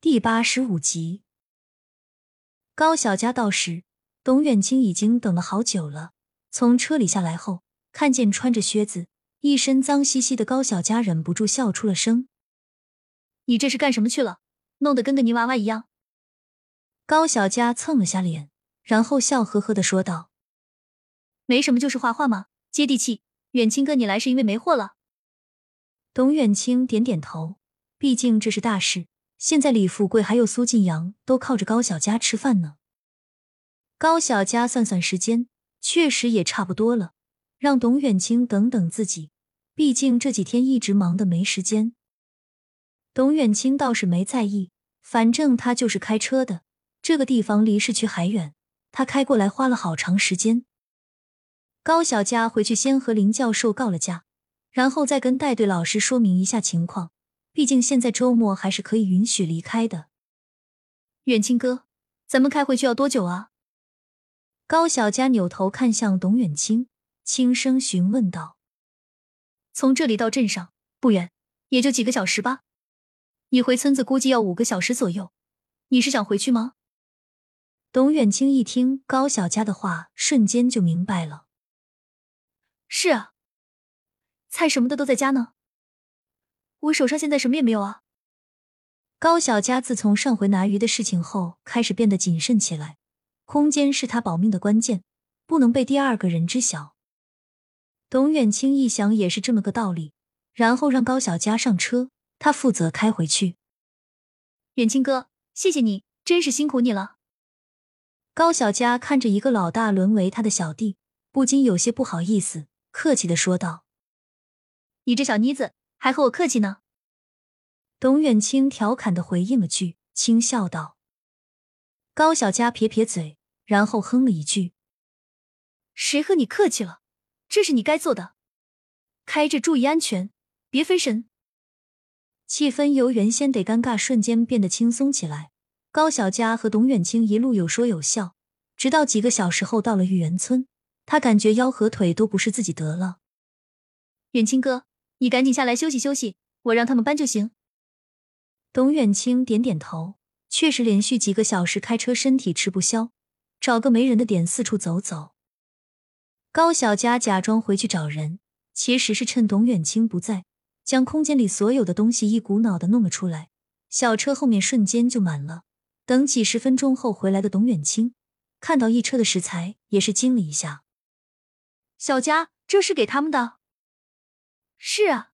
第八十五集，高小佳到时，董远清已经等了好久了。从车里下来后，看见穿着靴子、一身脏兮兮的高小佳，忍不住笑出了声：“你这是干什么去了？弄得跟个泥娃娃一样。”高小佳蹭了下脸，然后笑呵呵的说道：“没什么，就是画画嘛，接地气。远清哥，你来是因为没货了？”董远清点点头，毕竟这是大事。现在李富贵还有苏晋阳都靠着高小佳吃饭呢。高小佳算算时间，确实也差不多了，让董远清等等自己。毕竟这几天一直忙的没时间。董远清倒是没在意，反正他就是开车的，这个地方离市区还远，他开过来花了好长时间。高小佳回去先和林教授告了假，然后再跟带队老师说明一下情况。毕竟现在周末还是可以允许离开的。远清哥，咱们开回去要多久啊？高小佳扭头看向董远清，轻声询问道：“从这里到镇上不远，也就几个小时吧。你回村子估计要五个小时左右。你是想回去吗？”董远清一听高小佳的话，瞬间就明白了。是啊，菜什么的都在家呢。我手上现在什么也没有啊！高小佳自从上回拿鱼的事情后，开始变得谨慎起来。空间是他保命的关键，不能被第二个人知晓。董远清一想也是这么个道理，然后让高小佳上车，他负责开回去。远清哥，谢谢你，真是辛苦你了。高小佳看着一个老大沦为他的小弟，不禁有些不好意思，客气的说道：“你这小妮子。”还和我客气呢？董远清调侃的回应了句，轻笑道。高小佳撇撇嘴，然后哼了一句：“谁和你客气了？这是你该做的。开着注意安全，别分神。”气氛由原先得尴尬瞬间变得轻松起来。高小佳和董远清一路有说有笑，直到几个小时后到了玉园村，他感觉腰和腿都不是自己得了。远清哥。你赶紧下来休息休息，我让他们搬就行。董远清点点头，确实连续几个小时开车，身体吃不消，找个没人的点四处走走。高小佳假装回去找人，其实是趁董远清不在，将空间里所有的东西一股脑的弄了出来。小车后面瞬间就满了。等几十分钟后回来的董远清看到一车的食材，也是惊了一下。小佳，这是给他们的。是啊，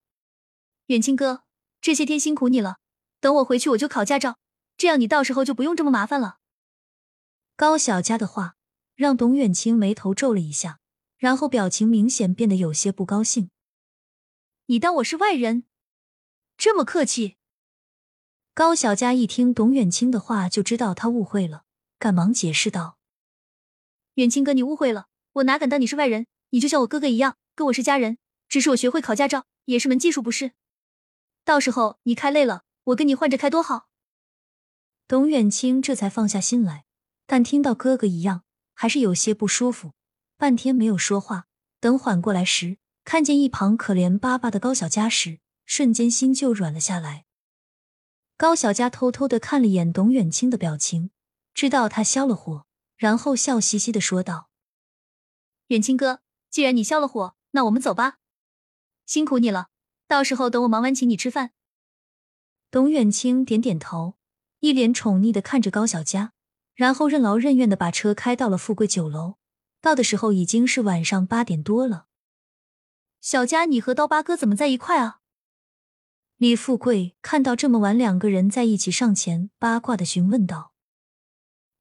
远清哥，这些天辛苦你了。等我回去我就考驾照，这样你到时候就不用这么麻烦了。高小佳的话让董远清眉头皱了一下，然后表情明显变得有些不高兴。你当我是外人？这么客气？高小佳一听董远清的话，就知道他误会了，赶忙解释道：“远清哥，你误会了，我哪敢当你是外人？你就像我哥哥一样，跟我是家人。”只是我学会考驾照也是门技术，不是？到时候你开累了，我跟你换着开多好。董远清这才放下心来，但听到哥哥一样，还是有些不舒服，半天没有说话。等缓过来时，看见一旁可怜巴巴的高小佳时，瞬间心就软了下来。高小佳偷偷的看了眼董远清的表情，知道他消了火，然后笑嘻嘻的说道：“远清哥，既然你消了火，那我们走吧。”辛苦你了，到时候等我忙完请你吃饭。董远清点点头，一脸宠溺的看着高小佳，然后任劳任怨的把车开到了富贵酒楼。到的时候已经是晚上八点多了。小佳，你和刀疤哥怎么在一块啊？李富贵看到这么晚两个人在一起，上前八卦的询问道：“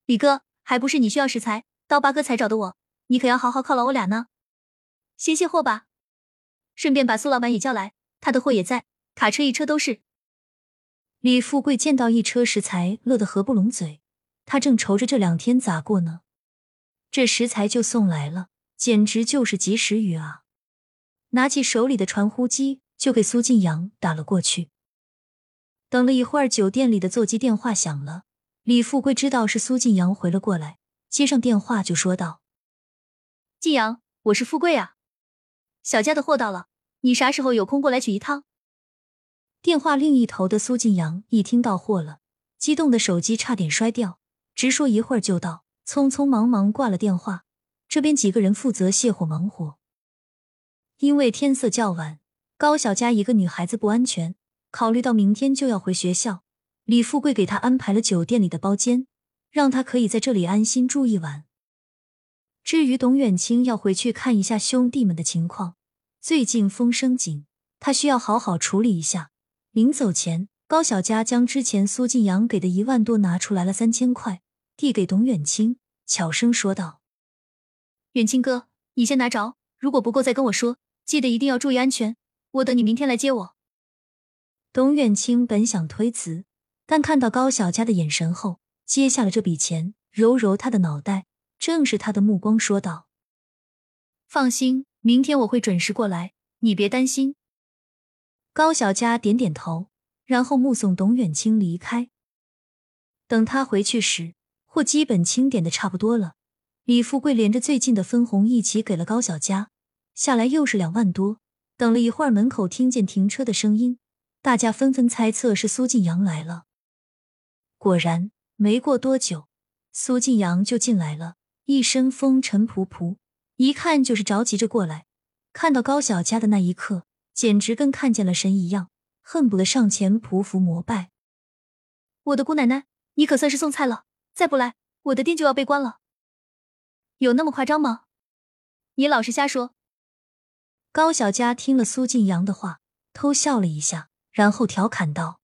李哥，还不是你需要食材，刀疤哥才找的我，你可要好好犒劳我俩呢。先卸货吧。”顺便把苏老板也叫来，他的货也在，卡车一车都是。李富贵见到一车食材，乐得合不拢嘴。他正愁着这两天咋过呢，这食材就送来了，简直就是及时雨啊！拿起手里的传呼机，就给苏晋阳打了过去。等了一会儿，酒店里的座机电话响了。李富贵知道是苏晋阳回了过来，接上电话就说道：“晋阳，我是富贵啊。”小佳的货到了，你啥时候有空过来取一趟？电话另一头的苏晋阳一听到货了，激动的手机差点摔掉，直说一会儿就到，匆匆忙忙挂了电话。这边几个人负责卸货忙活。因为天色较晚，高小佳一个女孩子不安全，考虑到明天就要回学校，李富贵给她安排了酒店里的包间，让她可以在这里安心住一晚。至于董远清要回去看一下兄弟们的情况，最近风声紧，他需要好好处理一下。临走前，高小佳将之前苏晋阳给的一万多拿出来了三千块，递给董远清，悄声说道：“远清哥，你先拿着，如果不够再跟我说。”记得一定要注意安全，我等你明天来接我。董远清本想推辞，但看到高小佳的眼神后，接下了这笔钱，揉揉他的脑袋，正是他的目光，说道：“放心，明天我会准时过来，你别担心。”高小佳点点头，然后目送董远清离开。等他回去时，货基本清点的差不多了。李富贵连着最近的分红一起给了高小佳。下来又是两万多。等了一会儿，门口听见停车的声音，大家纷纷猜测是苏晋阳来了。果然，没过多久，苏晋阳就进来了，一身风尘仆仆，一看就是着急着过来。看到高小佳的那一刻，简直跟看见了神一样，恨不得上前匍匐膜拜。我的姑奶奶，你可算是送菜了！再不来，我的店就要被关了。有那么夸张吗？你老实瞎说。高小佳听了苏晋阳的话，偷笑了一下，然后调侃道：“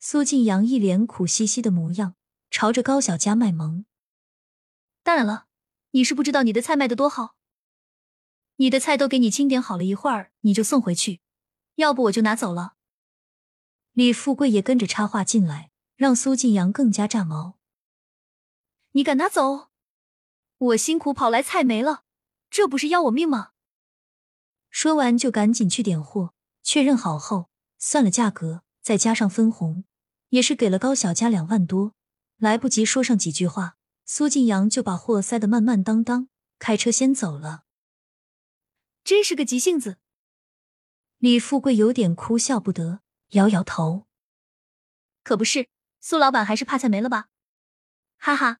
苏晋阳一脸苦兮兮的模样，朝着高小佳卖萌。当然了，你是不知道你的菜卖的多好。你的菜都给你清点好了，一会儿你就送回去，要不我就拿走了。”李富贵也跟着插话进来，让苏晋阳更加炸毛：“你敢拿走？我辛苦跑来，菜没了，这不是要我命吗？”说完就赶紧去点货，确认好后算了价格，再加上分红，也是给了高小佳两万多。来不及说上几句话，苏晋阳就把货塞得满满当当，开车先走了。真是个急性子。李富贵有点哭笑不得，摇摇头。可不是，苏老板还是怕菜没了吧？哈哈。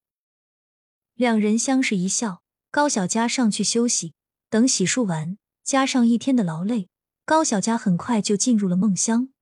两人相视一笑，高小佳上去休息，等洗漱完。加上一天的劳累，高小佳很快就进入了梦乡。